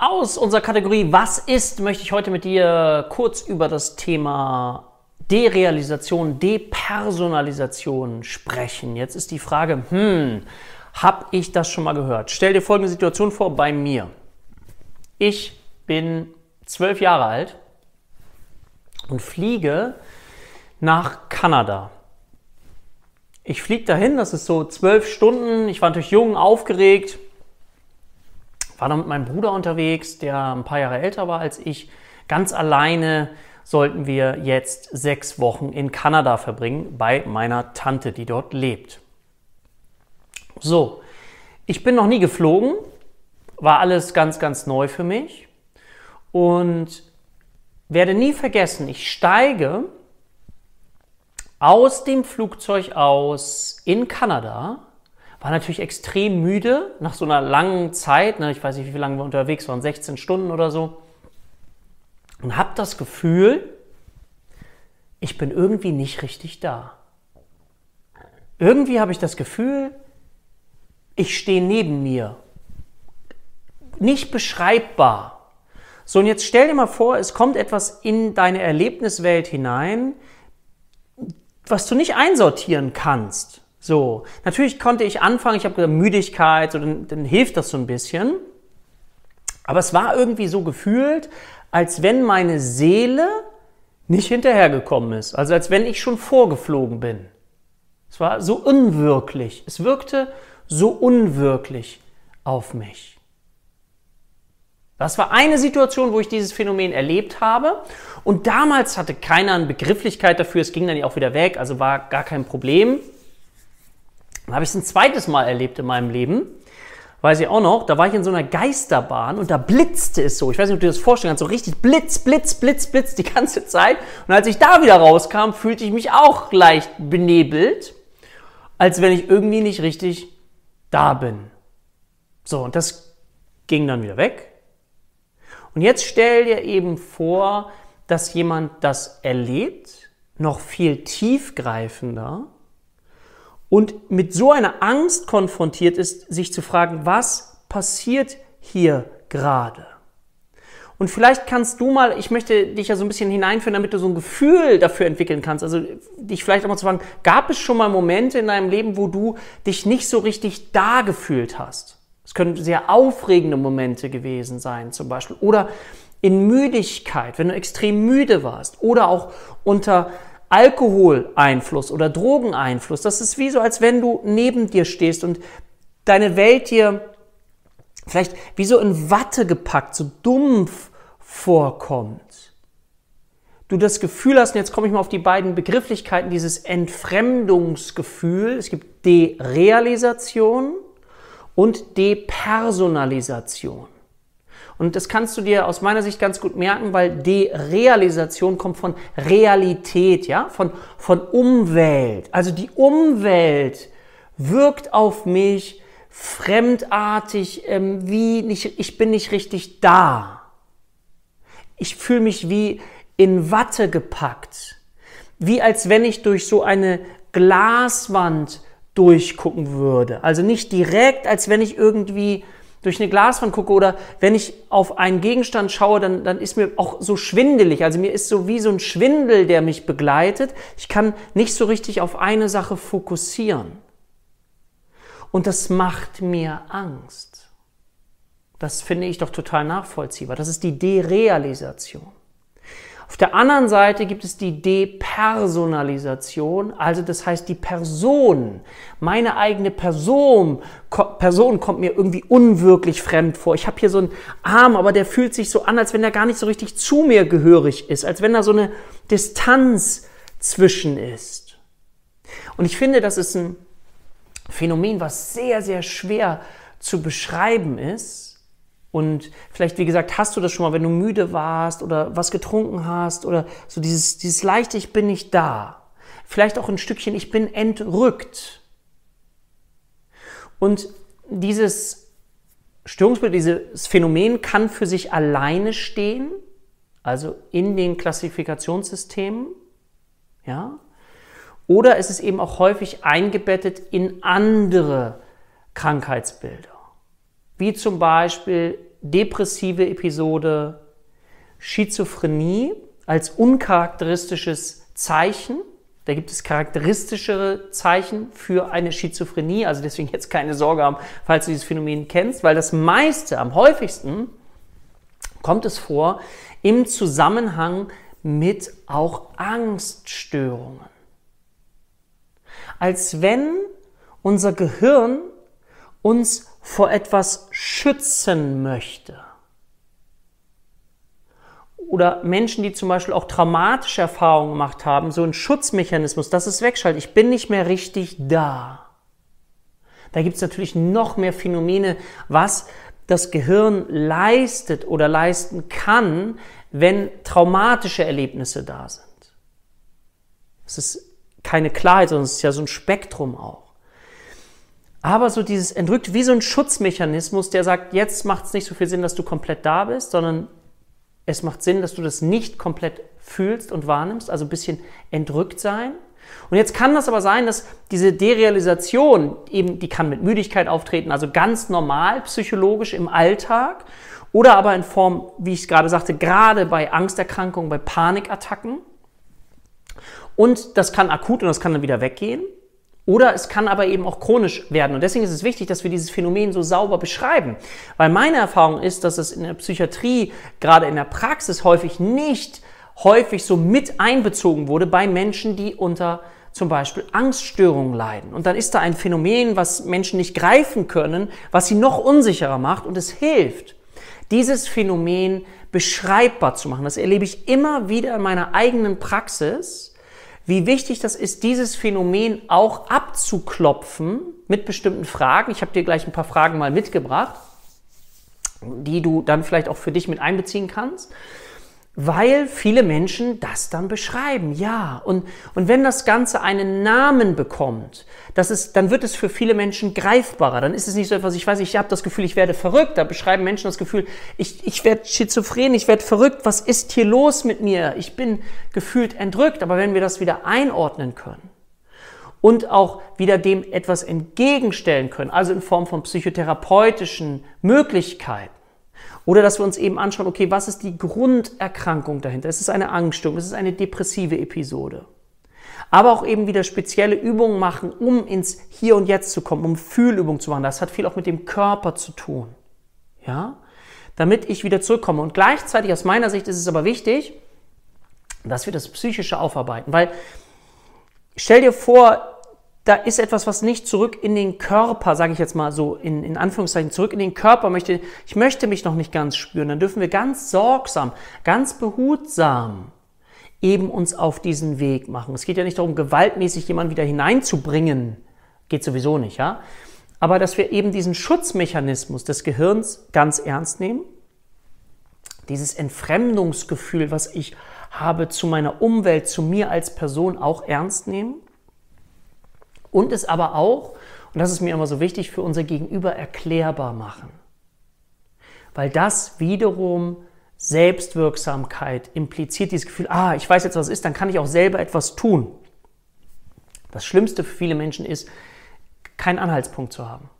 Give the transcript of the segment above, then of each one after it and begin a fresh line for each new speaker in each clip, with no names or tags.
Aus unserer Kategorie Was ist möchte ich heute mit dir kurz über das Thema Derealisation, Depersonalisation sprechen. Jetzt ist die Frage, hm, habe ich das schon mal gehört? Stell dir folgende Situation vor bei mir. Ich bin zwölf Jahre alt und fliege nach Kanada. Ich fliege dahin, das ist so zwölf Stunden. Ich war natürlich jung, aufgeregt, war dann mit meinem Bruder unterwegs, der ein paar Jahre älter war als ich. Ganz alleine sollten wir jetzt sechs Wochen in Kanada verbringen bei meiner Tante, die dort lebt. So, ich bin noch nie geflogen, war alles ganz, ganz neu für mich und werde nie vergessen, ich steige aus dem Flugzeug aus in Kanada war natürlich extrem müde nach so einer langen Zeit. Ne, ich weiß nicht, wie lange wir unterwegs waren, 16 Stunden oder so. Und habe das Gefühl, ich bin irgendwie nicht richtig da. Irgendwie habe ich das Gefühl, ich stehe neben mir. Nicht beschreibbar. So, und jetzt stell dir mal vor, es kommt etwas in deine Erlebniswelt hinein, was du nicht einsortieren kannst. So, natürlich konnte ich anfangen, ich habe gesagt, Müdigkeit, so, dann, dann hilft das so ein bisschen. Aber es war irgendwie so gefühlt, als wenn meine Seele nicht hinterhergekommen ist. Also als wenn ich schon vorgeflogen bin. Es war so unwirklich. Es wirkte so unwirklich auf mich. Das war eine Situation, wo ich dieses Phänomen erlebt habe. Und damals hatte keiner eine Begrifflichkeit dafür. Es ging dann ja auch wieder weg, also war gar kein Problem. Dann habe ich es ein zweites Mal erlebt in meinem Leben. Weiß ich auch noch, da war ich in so einer Geisterbahn und da blitzte es so. Ich weiß nicht, ob du dir das vorstellen kannst, so richtig Blitz, Blitz, Blitz, Blitz die ganze Zeit. Und als ich da wieder rauskam, fühlte ich mich auch leicht benebelt, als wenn ich irgendwie nicht richtig da bin. So, und das ging dann wieder weg. Und jetzt stell dir eben vor, dass jemand das erlebt, noch viel tiefgreifender, und mit so einer Angst konfrontiert ist, sich zu fragen, was passiert hier gerade? Und vielleicht kannst du mal, ich möchte dich ja so ein bisschen hineinführen, damit du so ein Gefühl dafür entwickeln kannst. Also dich vielleicht auch mal zu fragen, gab es schon mal Momente in deinem Leben, wo du dich nicht so richtig da gefühlt hast? Es können sehr aufregende Momente gewesen sein, zum Beispiel. Oder in Müdigkeit, wenn du extrem müde warst. Oder auch unter Alkoholeinfluss oder Drogeneinfluss. Das ist wie so, als wenn du neben dir stehst und deine Welt dir vielleicht wie so in Watte gepackt, so dumpf vorkommt. Du das Gefühl hast, und jetzt komme ich mal auf die beiden Begrifflichkeiten, dieses Entfremdungsgefühl, es gibt Derealisation und Depersonalisation. Und das kannst du dir aus meiner Sicht ganz gut merken, weil Derealisation kommt von Realität, ja, von, von Umwelt. Also die Umwelt wirkt auf mich fremdartig, ähm, wie nicht, ich bin nicht richtig da. Ich fühle mich wie in Watte gepackt. Wie als wenn ich durch so eine Glaswand durchgucken würde. Also nicht direkt, als wenn ich irgendwie durch eine Glaswand gucke oder wenn ich auf einen Gegenstand schaue, dann, dann ist mir auch so schwindelig. Also mir ist so wie so ein Schwindel, der mich begleitet. Ich kann nicht so richtig auf eine Sache fokussieren. Und das macht mir Angst. Das finde ich doch total nachvollziehbar. Das ist die Derealisation. Auf der anderen Seite gibt es die Depersonalisation, also das heißt die Person, meine eigene Person, Person kommt mir irgendwie unwirklich fremd vor. Ich habe hier so einen Arm, aber der fühlt sich so an, als wenn er gar nicht so richtig zu mir gehörig ist, als wenn da so eine Distanz zwischen ist. Und ich finde, das ist ein Phänomen, was sehr, sehr schwer zu beschreiben ist, und vielleicht, wie gesagt, hast du das schon mal, wenn du müde warst oder was getrunken hast oder so dieses, dieses leichte, ich bin nicht da. Vielleicht auch ein Stückchen, ich bin entrückt. Und dieses Störungsbild, dieses Phänomen kann für sich alleine stehen, also in den Klassifikationssystemen, ja. Oder es ist eben auch häufig eingebettet in andere Krankheitsbilder wie zum Beispiel depressive Episode, Schizophrenie als uncharakteristisches Zeichen. Da gibt es charakteristischere Zeichen für eine Schizophrenie. Also deswegen jetzt keine Sorge haben, falls du dieses Phänomen kennst, weil das meiste, am häufigsten, kommt es vor im Zusammenhang mit auch Angststörungen. Als wenn unser Gehirn uns vor etwas schützen möchte. Oder Menschen, die zum Beispiel auch traumatische Erfahrungen gemacht haben, so ein Schutzmechanismus, dass es wegschaltet. Ich bin nicht mehr richtig da. Da gibt es natürlich noch mehr Phänomene, was das Gehirn leistet oder leisten kann, wenn traumatische Erlebnisse da sind. Es ist keine Klarheit, sondern es ist ja so ein Spektrum auch. Aber so dieses entrückt wie so ein Schutzmechanismus, der sagt, jetzt macht es nicht so viel Sinn, dass du komplett da bist, sondern es macht Sinn, dass du das nicht komplett fühlst und wahrnimmst, also ein bisschen entrückt sein. Und jetzt kann das aber sein, dass diese Derealisation eben, die kann mit Müdigkeit auftreten, also ganz normal psychologisch im Alltag oder aber in Form, wie ich gerade sagte, gerade bei Angsterkrankungen, bei Panikattacken. Und das kann akut und das kann dann wieder weggehen. Oder es kann aber eben auch chronisch werden. Und deswegen ist es wichtig, dass wir dieses Phänomen so sauber beschreiben. Weil meine Erfahrung ist, dass es in der Psychiatrie, gerade in der Praxis häufig nicht häufig so mit einbezogen wurde bei Menschen, die unter zum Beispiel Angststörungen leiden. Und dann ist da ein Phänomen, was Menschen nicht greifen können, was sie noch unsicherer macht und es hilft, dieses Phänomen beschreibbar zu machen. Das erlebe ich immer wieder in meiner eigenen Praxis, wie wichtig das ist, dieses Phänomen auch abzuklopfen mit bestimmten Fragen. Ich habe dir gleich ein paar Fragen mal mitgebracht, die du dann vielleicht auch für dich mit einbeziehen kannst weil viele Menschen das dann beschreiben, ja. Und, und wenn das Ganze einen Namen bekommt, das ist, dann wird es für viele Menschen greifbarer. Dann ist es nicht so etwas, ich weiß, ich habe das Gefühl, ich werde verrückt. Da beschreiben Menschen das Gefühl, ich, ich werde schizophren, ich werde verrückt. Was ist hier los mit mir? Ich bin gefühlt entrückt. Aber wenn wir das wieder einordnen können und auch wieder dem etwas entgegenstellen können, also in Form von psychotherapeutischen Möglichkeiten, oder dass wir uns eben anschauen, okay, was ist die Grunderkrankung dahinter? Es ist eine Angststörung, es ist eine depressive Episode. Aber auch eben wieder spezielle Übungen machen, um ins Hier und Jetzt zu kommen, um Fühlübungen zu machen. Das hat viel auch mit dem Körper zu tun. Ja? Damit ich wieder zurückkomme. Und gleichzeitig aus meiner Sicht ist es aber wichtig, dass wir das Psychische aufarbeiten. Weil stell dir vor, da ist etwas, was nicht zurück in den Körper, sage ich jetzt mal so in, in Anführungszeichen, zurück in den Körper möchte. Ich möchte mich noch nicht ganz spüren. Dann dürfen wir ganz sorgsam, ganz behutsam eben uns auf diesen Weg machen. Es geht ja nicht darum, gewaltmäßig jemanden wieder hineinzubringen. Geht sowieso nicht, ja? Aber dass wir eben diesen Schutzmechanismus des Gehirns ganz ernst nehmen. Dieses Entfremdungsgefühl, was ich habe zu meiner Umwelt, zu mir als Person auch ernst nehmen und es aber auch, und das ist mir immer so wichtig, für unser Gegenüber erklärbar machen. Weil das wiederum Selbstwirksamkeit impliziert, dieses Gefühl, ah, ich weiß jetzt, was ist, dann kann ich auch selber etwas tun. Das Schlimmste für viele Menschen ist, keinen Anhaltspunkt zu haben.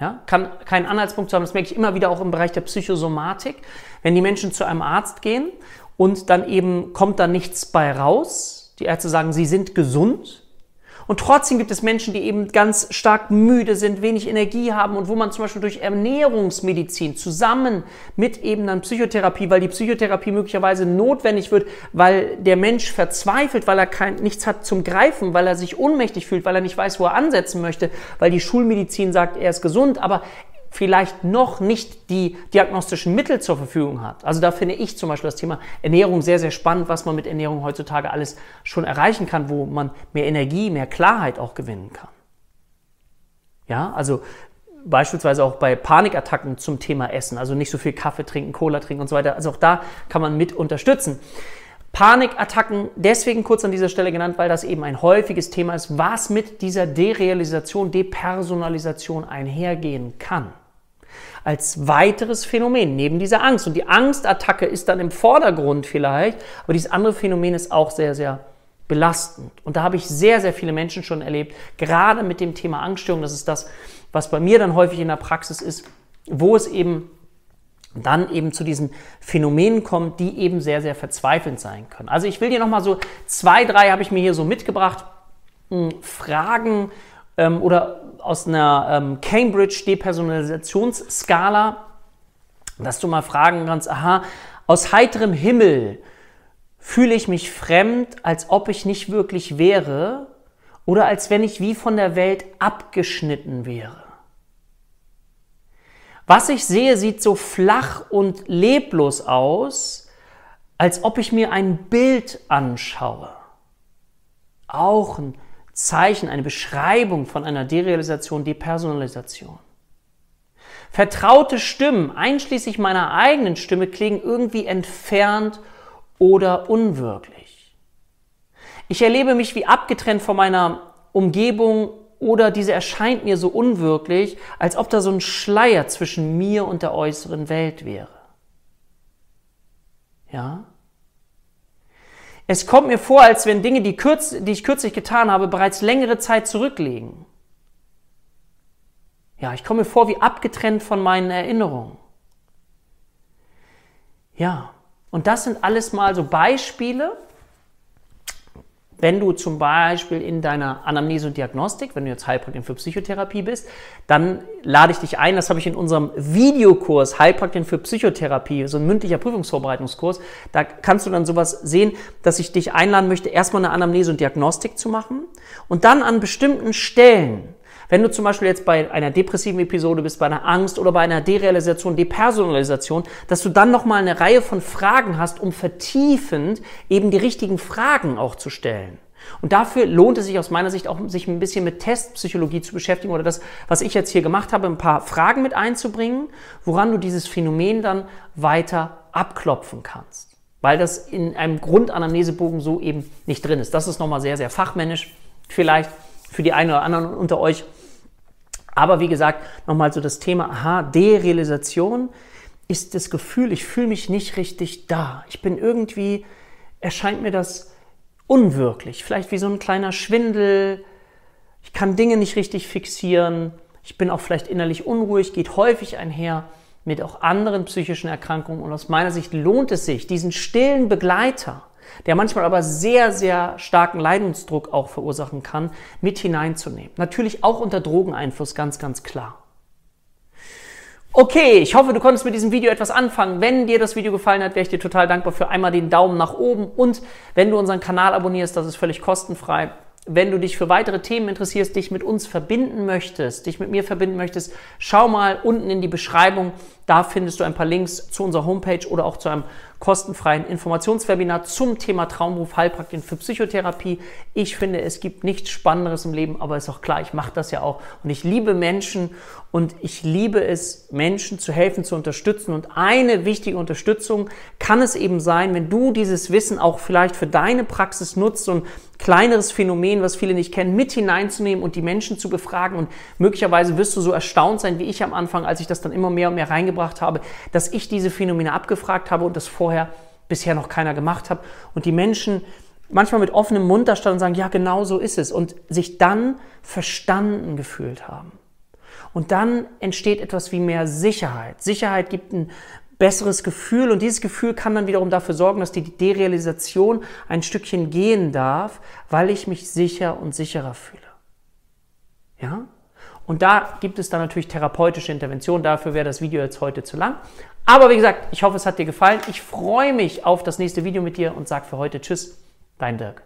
Ja, kann, keinen Anhaltspunkt zu haben, das merke ich immer wieder auch im Bereich der Psychosomatik. Wenn die Menschen zu einem Arzt gehen und dann eben kommt da nichts bei raus, die Ärzte sagen, sie sind gesund, und trotzdem gibt es Menschen, die eben ganz stark müde sind, wenig Energie haben und wo man zum Beispiel durch Ernährungsmedizin zusammen mit eben dann Psychotherapie, weil die Psychotherapie möglicherweise notwendig wird, weil der Mensch verzweifelt, weil er kein, nichts hat zum Greifen, weil er sich ohnmächtig fühlt, weil er nicht weiß, wo er ansetzen möchte, weil die Schulmedizin sagt, er ist gesund, aber vielleicht noch nicht die diagnostischen Mittel zur Verfügung hat. Also da finde ich zum Beispiel das Thema Ernährung sehr, sehr spannend, was man mit Ernährung heutzutage alles schon erreichen kann, wo man mehr Energie, mehr Klarheit auch gewinnen kann. Ja, also beispielsweise auch bei Panikattacken zum Thema Essen, also nicht so viel Kaffee trinken, Cola trinken und so weiter. Also auch da kann man mit unterstützen. Panikattacken deswegen kurz an dieser Stelle genannt, weil das eben ein häufiges Thema ist, was mit dieser Derealisation, Depersonalisation einhergehen kann als weiteres Phänomen neben dieser Angst. Und die Angstattacke ist dann im Vordergrund vielleicht, aber dieses andere Phänomen ist auch sehr, sehr belastend. Und da habe ich sehr, sehr viele Menschen schon erlebt, gerade mit dem Thema Angststörung. Das ist das, was bei mir dann häufig in der Praxis ist, wo es eben dann eben zu diesen Phänomenen kommt, die eben sehr, sehr verzweifelnd sein können. Also ich will dir nochmal so zwei, drei habe ich mir hier so mitgebracht, hm, Fragen ähm, oder aus einer ähm, Cambridge Depersonalisationsskala, dass du mal fragen kannst, aha, aus heiterem Himmel fühle ich mich fremd, als ob ich nicht wirklich wäre oder als wenn ich wie von der Welt abgeschnitten wäre. Was ich sehe, sieht so flach und leblos aus, als ob ich mir ein Bild anschaue. Auch ein Zeichen, eine Beschreibung von einer Derealisation, Depersonalisation. Vertraute Stimmen, einschließlich meiner eigenen Stimme, klingen irgendwie entfernt oder unwirklich. Ich erlebe mich wie abgetrennt von meiner Umgebung oder diese erscheint mir so unwirklich, als ob da so ein Schleier zwischen mir und der äußeren Welt wäre. Ja? Es kommt mir vor, als wenn Dinge, die, kürz, die ich kürzlich getan habe, bereits längere Zeit zurückliegen. Ja, ich komme mir vor wie abgetrennt von meinen Erinnerungen. Ja, und das sind alles mal so Beispiele, wenn du zum Beispiel in deiner Anamnese und Diagnostik, wenn du jetzt Heilpraktiker für Psychotherapie bist, dann lade ich dich ein, das habe ich in unserem Videokurs Heilpraktiker für Psychotherapie, so ein mündlicher Prüfungsvorbereitungskurs, da kannst du dann sowas sehen, dass ich dich einladen möchte, erstmal eine Anamnese und Diagnostik zu machen und dann an bestimmten Stellen, wenn du zum Beispiel jetzt bei einer depressiven Episode bist, bei einer Angst oder bei einer Derealisation, Depersonalisation, dass du dann nochmal eine Reihe von Fragen hast, um vertiefend eben die richtigen Fragen auch zu stellen. Und dafür lohnt es sich aus meiner Sicht auch, sich ein bisschen mit Testpsychologie zu beschäftigen oder das, was ich jetzt hier gemacht habe, ein paar Fragen mit einzubringen, woran du dieses Phänomen dann weiter abklopfen kannst. Weil das in einem Grundanamnesebogen so eben nicht drin ist. Das ist nochmal sehr, sehr fachmännisch vielleicht für die einen oder anderen unter euch. Aber wie gesagt, nochmal so das Thema, aha, Derealisation ist das Gefühl, ich fühle mich nicht richtig da. Ich bin irgendwie, erscheint mir das unwirklich, vielleicht wie so ein kleiner Schwindel. Ich kann Dinge nicht richtig fixieren. Ich bin auch vielleicht innerlich unruhig, geht häufig einher mit auch anderen psychischen Erkrankungen. Und aus meiner Sicht lohnt es sich, diesen stillen Begleiter, der manchmal aber sehr, sehr starken Leidensdruck auch verursachen kann, mit hineinzunehmen. Natürlich auch unter Drogeneinfluss, ganz, ganz klar. Okay, ich hoffe, du konntest mit diesem Video etwas anfangen. Wenn dir das Video gefallen hat, wäre ich dir total dankbar für einmal den Daumen nach oben und wenn du unseren Kanal abonnierst, das ist völlig kostenfrei. Wenn du dich für weitere Themen interessierst, dich mit uns verbinden möchtest, dich mit mir verbinden möchtest, schau mal unten in die Beschreibung. Da findest du ein paar Links zu unserer Homepage oder auch zu einem kostenfreien Informationswebinar zum Thema Traumberuf Heilpraktiker für Psychotherapie. Ich finde, es gibt nichts Spannenderes im Leben, aber ist auch klar, ich mache das ja auch. Und ich liebe Menschen und ich liebe es, Menschen zu helfen, zu unterstützen. Und eine wichtige Unterstützung kann es eben sein, wenn du dieses Wissen auch vielleicht für deine Praxis nutzt, so ein kleineres Phänomen, was viele nicht kennen, mit hineinzunehmen und die Menschen zu befragen. Und möglicherweise wirst du so erstaunt sein wie ich am Anfang, als ich das dann immer mehr und mehr reingebracht habe, dass ich diese Phänomene abgefragt habe und das vorher bisher noch keiner gemacht hat. Und die Menschen manchmal mit offenem Mund da standen und sagen, ja, genau so ist es. Und sich dann verstanden gefühlt haben. Und dann entsteht etwas wie mehr Sicherheit. Sicherheit gibt ein besseres Gefühl und dieses Gefühl kann dann wiederum dafür sorgen, dass die Derealisation ein Stückchen gehen darf, weil ich mich sicher und sicherer fühle. Ja? Und da gibt es dann natürlich therapeutische Interventionen. Dafür wäre das Video jetzt heute zu lang. Aber wie gesagt, ich hoffe, es hat dir gefallen. Ich freue mich auf das nächste Video mit dir und sage für heute Tschüss, dein Dirk.